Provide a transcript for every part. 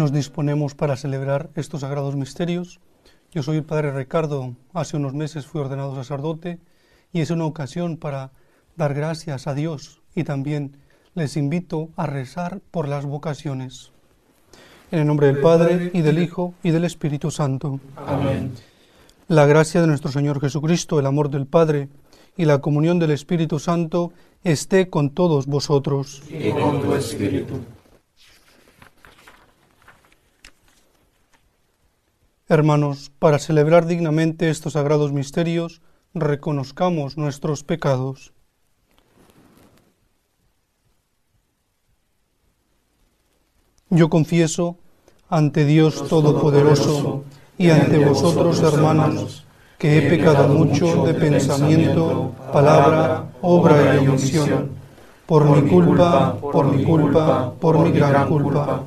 Nos disponemos para celebrar estos sagrados misterios. Yo soy el Padre Ricardo, hace unos meses fui ordenado sacerdote y es una ocasión para dar gracias a Dios y también les invito a rezar por las vocaciones. En el nombre del Padre y del Hijo y del Espíritu Santo. Amén. La gracia de nuestro Señor Jesucristo, el amor del Padre y la comunión del Espíritu Santo esté con todos vosotros. Y con tu espíritu. Hermanos, para celebrar dignamente estos sagrados misterios, reconozcamos nuestros pecados. Yo confieso ante Dios Todopoderoso y ante vosotros, hermanos, que he pecado mucho de pensamiento, palabra, obra y omisión, por mi culpa, por mi culpa, por mi gran culpa.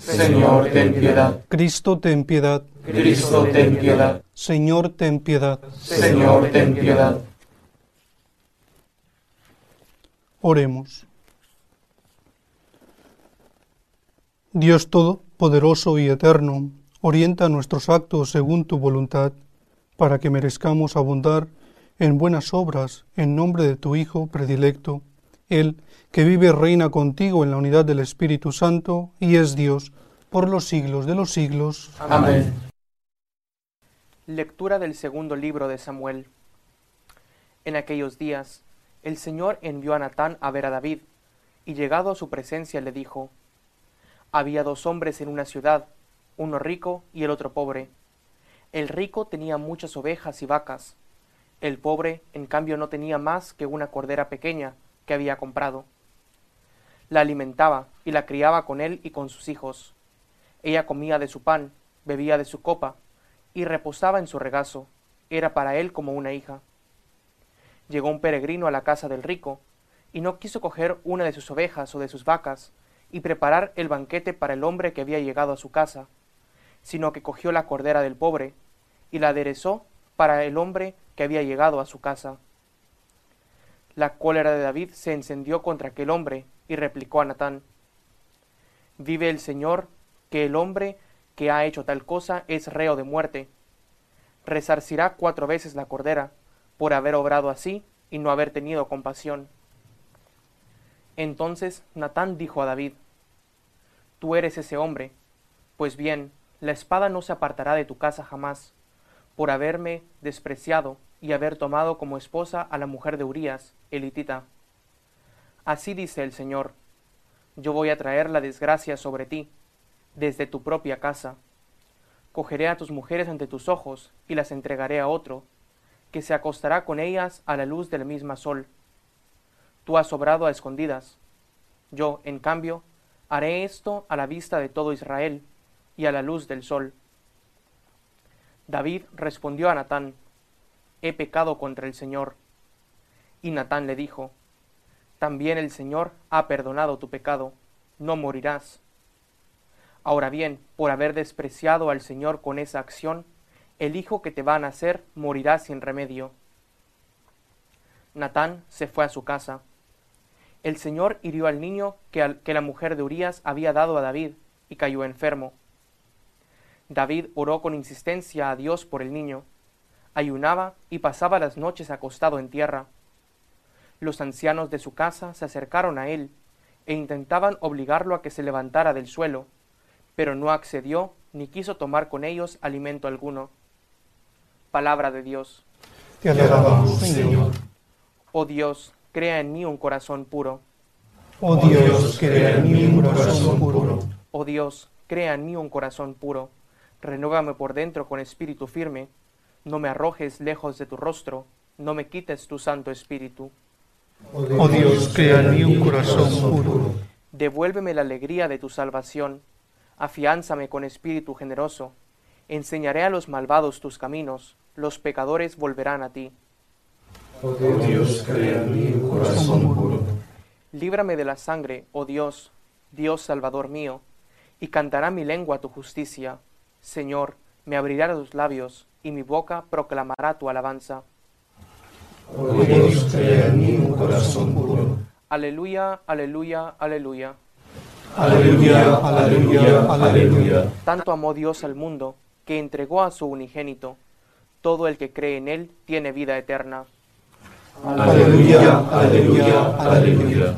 Señor, ten piedad. Cristo, ten piedad. Cristo, ten piedad. Señor, ten piedad. Señor, ten piedad. Oremos. Dios Todopoderoso y Eterno, orienta nuestros actos según tu voluntad, para que merezcamos abundar en buenas obras en nombre de tu Hijo predilecto, Él que vive y reina contigo en la unidad del Espíritu Santo y es Dios por los siglos de los siglos. Amén. Lectura del segundo libro de Samuel. En aquellos días, el Señor envió a Natán a ver a David, y llegado a su presencia le dijo, Había dos hombres en una ciudad, uno rico y el otro pobre. El rico tenía muchas ovejas y vacas, el pobre, en cambio, no tenía más que una cordera pequeña que había comprado. La alimentaba y la criaba con él y con sus hijos. Ella comía de su pan, bebía de su copa, y reposaba en su regazo. Era para él como una hija. Llegó un peregrino a la casa del rico, y no quiso coger una de sus ovejas o de sus vacas, y preparar el banquete para el hombre que había llegado a su casa, sino que cogió la cordera del pobre, y la aderezó para el hombre que había llegado a su casa. La cólera de David se encendió contra aquel hombre, y replicó a Natán, Vive el Señor, que el hombre que ha hecho tal cosa es reo de muerte. Resarcirá cuatro veces la cordera, por haber obrado así y no haber tenido compasión. Entonces Natán dijo a David, Tú eres ese hombre, pues bien, la espada no se apartará de tu casa jamás, por haberme despreciado y haber tomado como esposa a la mujer de Urías, elitita. Así dice el Señor, yo voy a traer la desgracia sobre ti, desde tu propia casa. Cogeré a tus mujeres ante tus ojos y las entregaré a otro, que se acostará con ellas a la luz del mismo sol. Tú has obrado a escondidas. Yo, en cambio, haré esto a la vista de todo Israel y a la luz del sol. David respondió a Natán, He pecado contra el Señor. Y Natán le dijo, También el Señor ha perdonado tu pecado, no morirás. Ahora bien, por haber despreciado al Señor con esa acción, el hijo que te va a nacer morirá sin remedio. Natán se fue a su casa. El Señor hirió al niño que, que la mujer de Urías había dado a David y cayó enfermo. David oró con insistencia a Dios por el niño, ayunaba y pasaba las noches acostado en tierra. Los ancianos de su casa se acercaron a él e intentaban obligarlo a que se levantara del suelo, pero no accedió ni quiso tomar con ellos alimento alguno. Palabra de Dios. Te alabamos, Señor. Oh Dios, crea en mí un corazón puro. Oh Dios, crea en mí un corazón puro. Oh Dios, crea en mí un corazón puro. Renóvame por dentro con espíritu firme. No me arrojes lejos de tu rostro. No me quites tu santo espíritu. Oh Dios, crea en mí un corazón puro. Devuélveme la alegría de tu salvación. Afiánzame con espíritu generoso. Enseñaré a los malvados tus caminos. Los pecadores volverán a ti. Oh Dios, crea en mí un corazón puro. Líbrame de la sangre, oh Dios, Dios Salvador mío, y cantará mi lengua tu justicia. Señor, me abrirá los labios, y mi boca proclamará tu alabanza. Oh corazón puro. Aleluya, aleluya, aleluya. Aleluya, aleluya, aleluya. Tanto amó Dios al mundo, que entregó a su unigénito. Todo el que cree en él tiene vida eterna. Aleluya, aleluya, aleluya.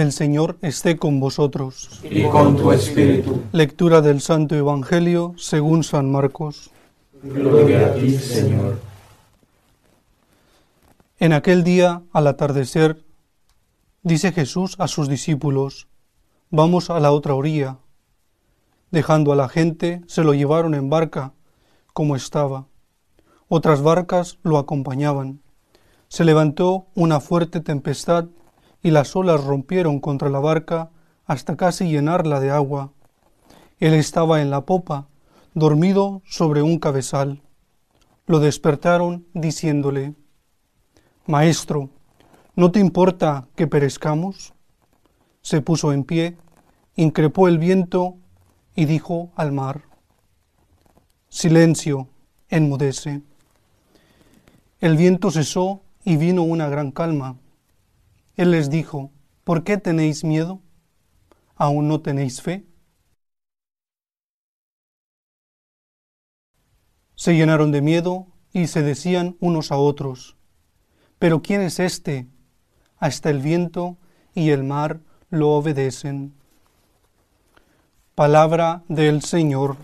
El Señor esté con vosotros. Y con tu espíritu. Lectura del Santo Evangelio según San Marcos. Gloria a ti, Señor. En aquel día, al atardecer, dice Jesús a sus discípulos, Vamos a la otra orilla. Dejando a la gente, se lo llevaron en barca, como estaba. Otras barcas lo acompañaban. Se levantó una fuerte tempestad y las olas rompieron contra la barca hasta casi llenarla de agua. Él estaba en la popa, dormido sobre un cabezal. Lo despertaron diciéndole, Maestro, ¿no te importa que perezcamos? Se puso en pie, increpó el viento y dijo al mar, Silencio, enmudece. El viento cesó y vino una gran calma. Él les dijo, ¿por qué tenéis miedo? ¿Aún no tenéis fe? Se llenaron de miedo y se decían unos a otros, ¿pero quién es este? Hasta el viento y el mar lo obedecen. Palabra del Señor.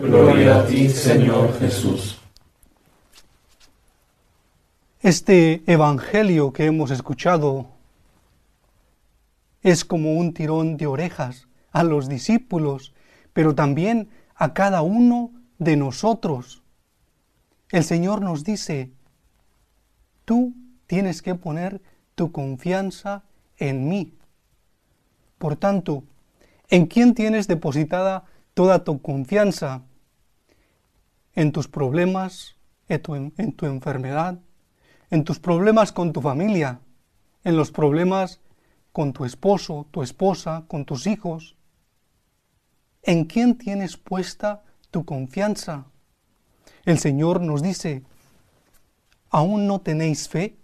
Gloria a ti, Señor Jesús. Este Evangelio que hemos escuchado es como un tirón de orejas a los discípulos, pero también a cada uno de nosotros. El Señor nos dice, tú tienes que poner tu confianza en mí. Por tanto, ¿en quién tienes depositada toda tu confianza? ¿En tus problemas? ¿En tu, en tu enfermedad? ¿En tus problemas con tu familia? ¿En los problemas con tu esposo, tu esposa, con tus hijos? ¿En quién tienes puesta tu confianza? El Señor nos dice, ¿aún no tenéis fe?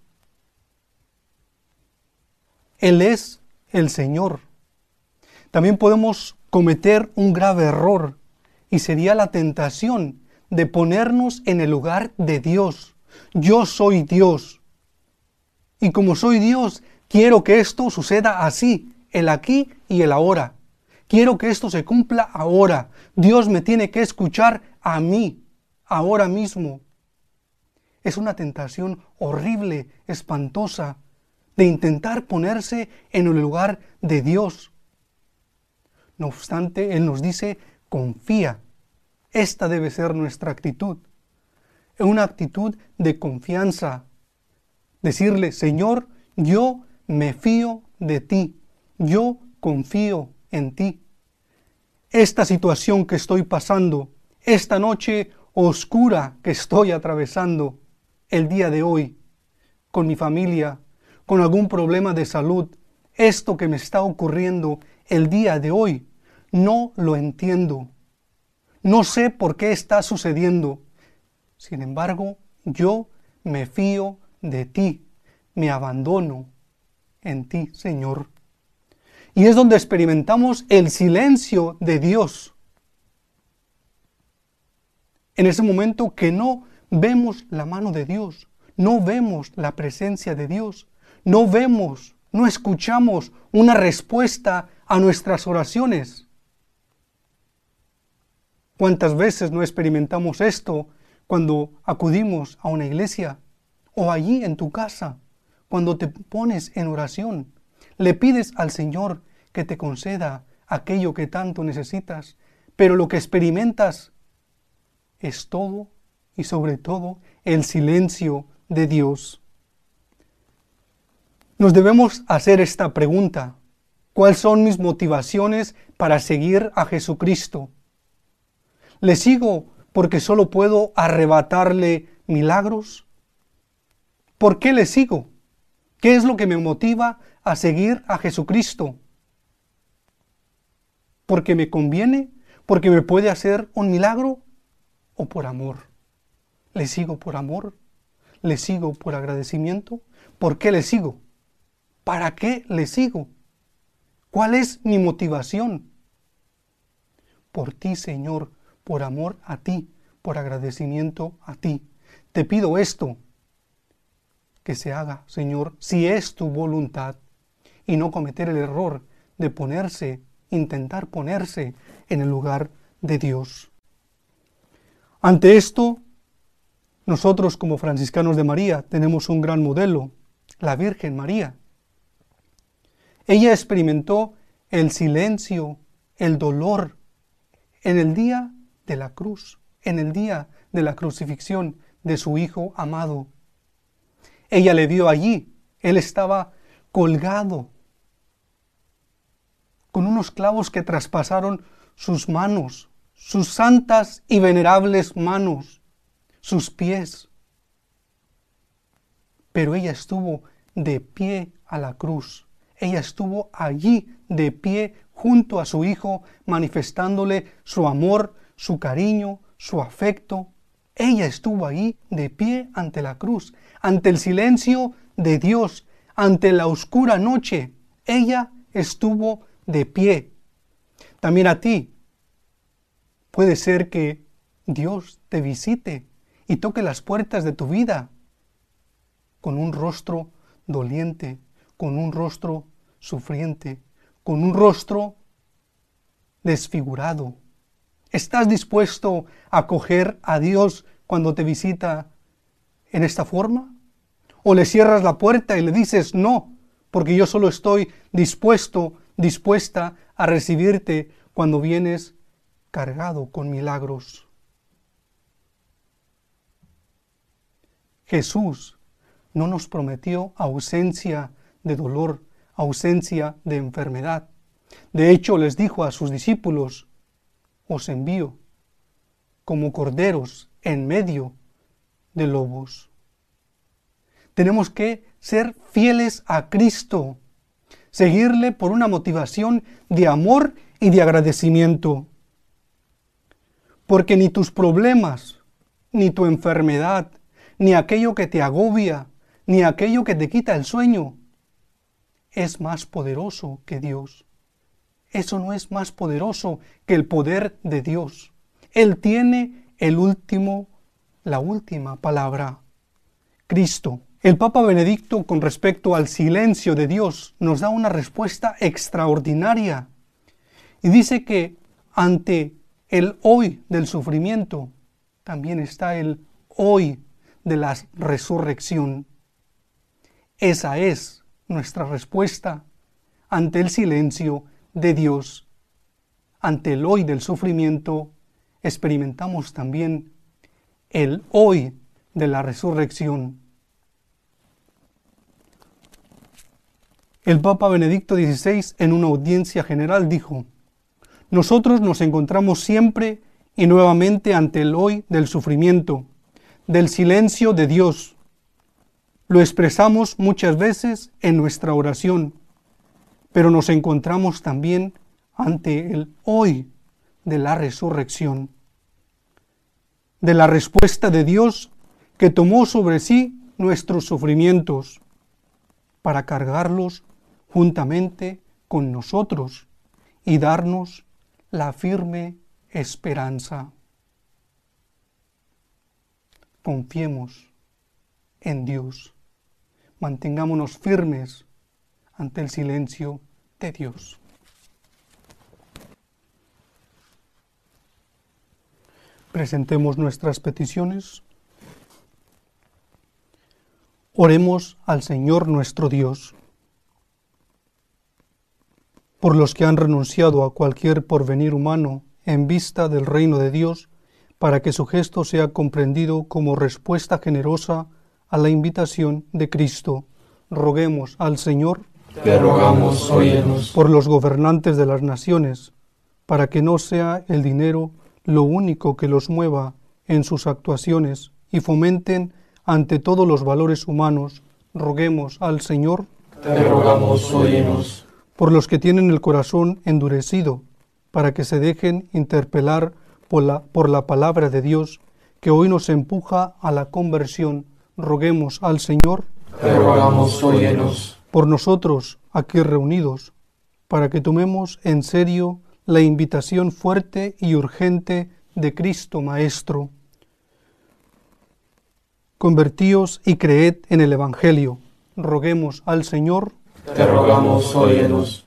Él es el Señor. También podemos cometer un grave error y sería la tentación de ponernos en el lugar de Dios. Yo soy Dios. Y como soy Dios, quiero que esto suceda así, el aquí y el ahora. Quiero que esto se cumpla ahora. Dios me tiene que escuchar a mí, ahora mismo. Es una tentación horrible, espantosa, de intentar ponerse en el lugar de Dios. No obstante, Él nos dice, confía. Esta debe ser nuestra actitud. Una actitud de confianza. Decirle, Señor, yo me fío de ti. Yo confío en ti. Esta situación que estoy pasando, esta noche oscura que estoy atravesando el día de hoy, con mi familia, con algún problema de salud, esto que me está ocurriendo el día de hoy, no lo entiendo. No sé por qué está sucediendo. Sin embargo, yo me fío de ti, me abandono en ti, Señor. Y es donde experimentamos el silencio de Dios. En ese momento que no vemos la mano de Dios, no vemos la presencia de Dios, no vemos, no escuchamos una respuesta a nuestras oraciones. ¿Cuántas veces no experimentamos esto cuando acudimos a una iglesia o allí en tu casa, cuando te pones en oración, le pides al Señor que te conceda aquello que tanto necesitas, pero lo que experimentas es todo y sobre todo el silencio de Dios. Nos debemos hacer esta pregunta. ¿Cuáles son mis motivaciones para seguir a Jesucristo? ¿Le sigo porque solo puedo arrebatarle milagros? ¿Por qué le sigo? ¿Qué es lo que me motiva a seguir a Jesucristo? ¿Porque me conviene? ¿Porque me puede hacer un milagro? ¿O por amor? ¿Le sigo por amor? ¿Le sigo por agradecimiento? ¿Por qué le sigo? ¿Para qué le sigo? ¿Cuál es mi motivación? Por ti, Señor, por amor a ti, por agradecimiento a ti. Te pido esto, que se haga, Señor, si es tu voluntad, y no cometer el error de ponerse, intentar ponerse en el lugar de Dios. Ante esto, nosotros como franciscanos de María tenemos un gran modelo, la Virgen María. Ella experimentó el silencio, el dolor en el día de la cruz, en el día de la crucifixión de su Hijo amado. Ella le vio allí, él estaba colgado, con unos clavos que traspasaron sus manos, sus santas y venerables manos, sus pies. Pero ella estuvo de pie a la cruz ella estuvo allí de pie junto a su hijo, manifestándole su amor, su cariño, su afecto. Ella estuvo ahí de pie ante la cruz, ante el silencio de Dios, ante la oscura noche. Ella estuvo de pie. También a ti puede ser que Dios te visite y toque las puertas de tu vida con un rostro doliente, con un rostro sufriente, con un rostro desfigurado. ¿Estás dispuesto a acoger a Dios cuando te visita en esta forma? ¿O le cierras la puerta y le dices no, porque yo solo estoy dispuesto, dispuesta a recibirte cuando vienes cargado con milagros? Jesús no nos prometió ausencia de dolor, ausencia de enfermedad. De hecho, les dijo a sus discípulos, os envío como corderos en medio de lobos. Tenemos que ser fieles a Cristo, seguirle por una motivación de amor y de agradecimiento. Porque ni tus problemas, ni tu enfermedad, ni aquello que te agobia, ni aquello que te quita el sueño, es más poderoso que Dios. Eso no es más poderoso que el poder de Dios. Él tiene el último, la última palabra. Cristo. El Papa Benedicto con respecto al silencio de Dios nos da una respuesta extraordinaria y dice que ante el hoy del sufrimiento también está el hoy de la resurrección. Esa es nuestra respuesta ante el silencio de Dios. Ante el hoy del sufrimiento, experimentamos también el hoy de la resurrección. El Papa Benedicto XVI en una audiencia general dijo, Nosotros nos encontramos siempre y nuevamente ante el hoy del sufrimiento, del silencio de Dios, lo expresamos muchas veces en nuestra oración, pero nos encontramos también ante el hoy de la resurrección, de la respuesta de Dios que tomó sobre sí nuestros sufrimientos para cargarlos juntamente con nosotros y darnos la firme esperanza. Confiemos en Dios mantengámonos firmes ante el silencio de Dios. Presentemos nuestras peticiones. Oremos al Señor nuestro Dios. Por los que han renunciado a cualquier porvenir humano en vista del reino de Dios, para que su gesto sea comprendido como respuesta generosa a la invitación de Cristo. Roguemos al Señor. Te rogamos, óyenos. Por los gobernantes de las naciones, para que no sea el dinero lo único que los mueva en sus actuaciones y fomenten ante todos los valores humanos, roguemos al Señor. Te rogamos, óyenos. Por los que tienen el corazón endurecido, para que se dejen interpelar por la, por la palabra de Dios, que hoy nos empuja a la conversión, roguemos al Señor. Te rogamos, óyenos. Por nosotros, aquí reunidos, para que tomemos en serio la invitación fuerte y urgente de Cristo Maestro. Convertíos y creed en el Evangelio. Roguemos al Señor. Te rogamos, óyenos.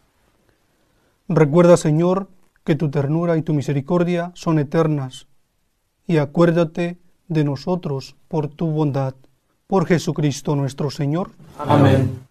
Recuerda, Señor, que tu ternura y tu misericordia son eternas, y acuérdate de nosotros por tu bondad. Por Jesucristo nuestro Señor. Amén.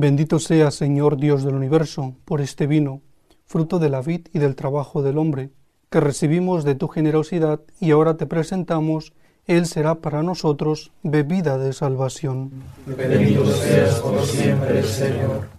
Bendito sea, Señor Dios del universo, por este vino, fruto de la vid y del trabajo del hombre, que recibimos de tu generosidad y ahora te presentamos, Él será para nosotros bebida de salvación. Bendito seas por siempre, Señor.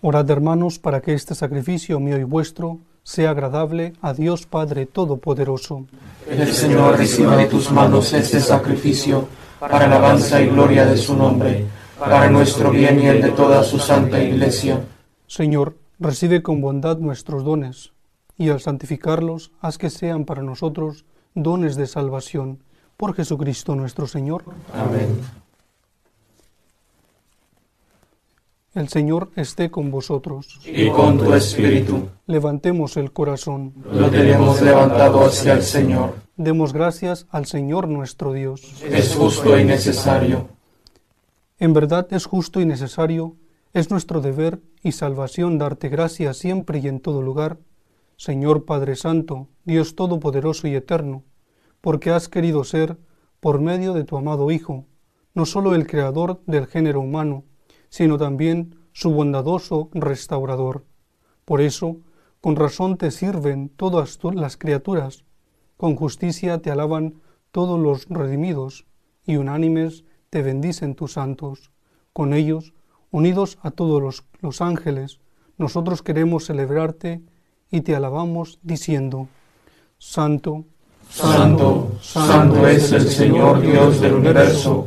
Orad, hermanos, para que este sacrificio mío y vuestro sea agradable a Dios Padre Todopoderoso. El Señor reciba de tus manos este sacrificio para alabanza y gloria de su nombre, para nuestro bien y el de toda su santa iglesia. Señor, recibe con bondad nuestros dones, y al santificarlos, haz que sean para nosotros dones de salvación. Por Jesucristo nuestro Señor. Amén. El Señor esté con vosotros. Y con tu espíritu Levantemos el corazón. lo tenemos levantado hacia el Señor. Demos gracias al Señor nuestro Dios. Es justo y necesario. En verdad es justo y necesario, es nuestro deber y salvación darte gracias siempre y en todo lugar, Señor Padre Santo, Dios Todopoderoso y Eterno, porque has querido ser, por medio de tu amado Hijo, no sólo el Creador del género humano, sino también su bondadoso restaurador. Por eso, con razón te sirven todas las criaturas, con justicia te alaban todos los redimidos, y unánimes te bendicen tus santos. Con ellos, unidos a todos los, los ángeles, nosotros queremos celebrarte y te alabamos diciendo, Santo, Santo, santo es el Señor Dios del universo.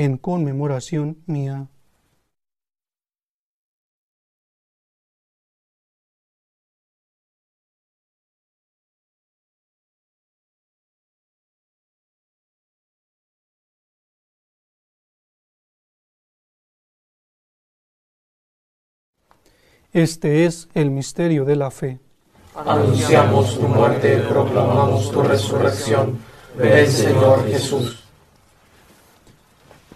en conmemoración mía. Este es el misterio de la fe. Anunciamos tu muerte, proclamamos tu resurrección. Ven, Señor Jesús.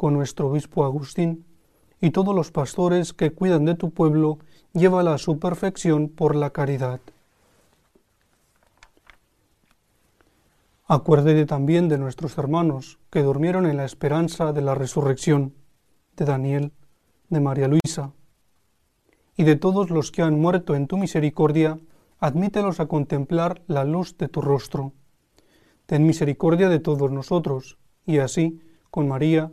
con nuestro obispo Agustín, y todos los pastores que cuidan de tu pueblo, llévala a su perfección por la caridad. Acuérdate también de nuestros hermanos que durmieron en la esperanza de la resurrección, de Daniel, de María Luisa, y de todos los que han muerto en tu misericordia, admítelos a contemplar la luz de tu rostro. Ten misericordia de todos nosotros, y así, con María,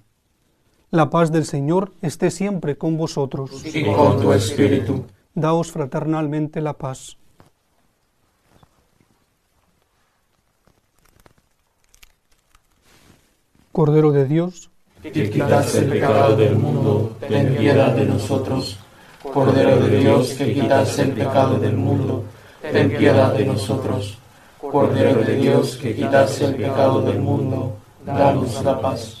La paz del Señor esté siempre con vosotros. Y con tu espíritu. Daos fraternalmente la paz. Cordero de Dios, que quitas el pecado del mundo, ten piedad de nosotros. Cordero de Dios, que quitas el pecado del mundo, ten piedad de nosotros. Cordero de Dios, que quitas el pecado del mundo, danos la paz.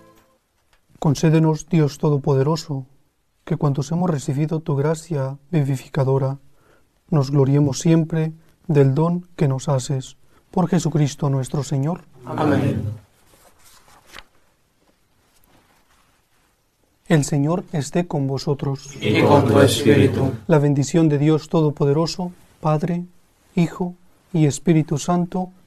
Concédenos, Dios Todopoderoso, que cuantos hemos recibido tu gracia vivificadora, nos gloriemos siempre del don que nos haces. Por Jesucristo nuestro Señor. Amén. El Señor esté con vosotros. Y con tu espíritu. La bendición de Dios Todopoderoso, Padre, Hijo y Espíritu Santo,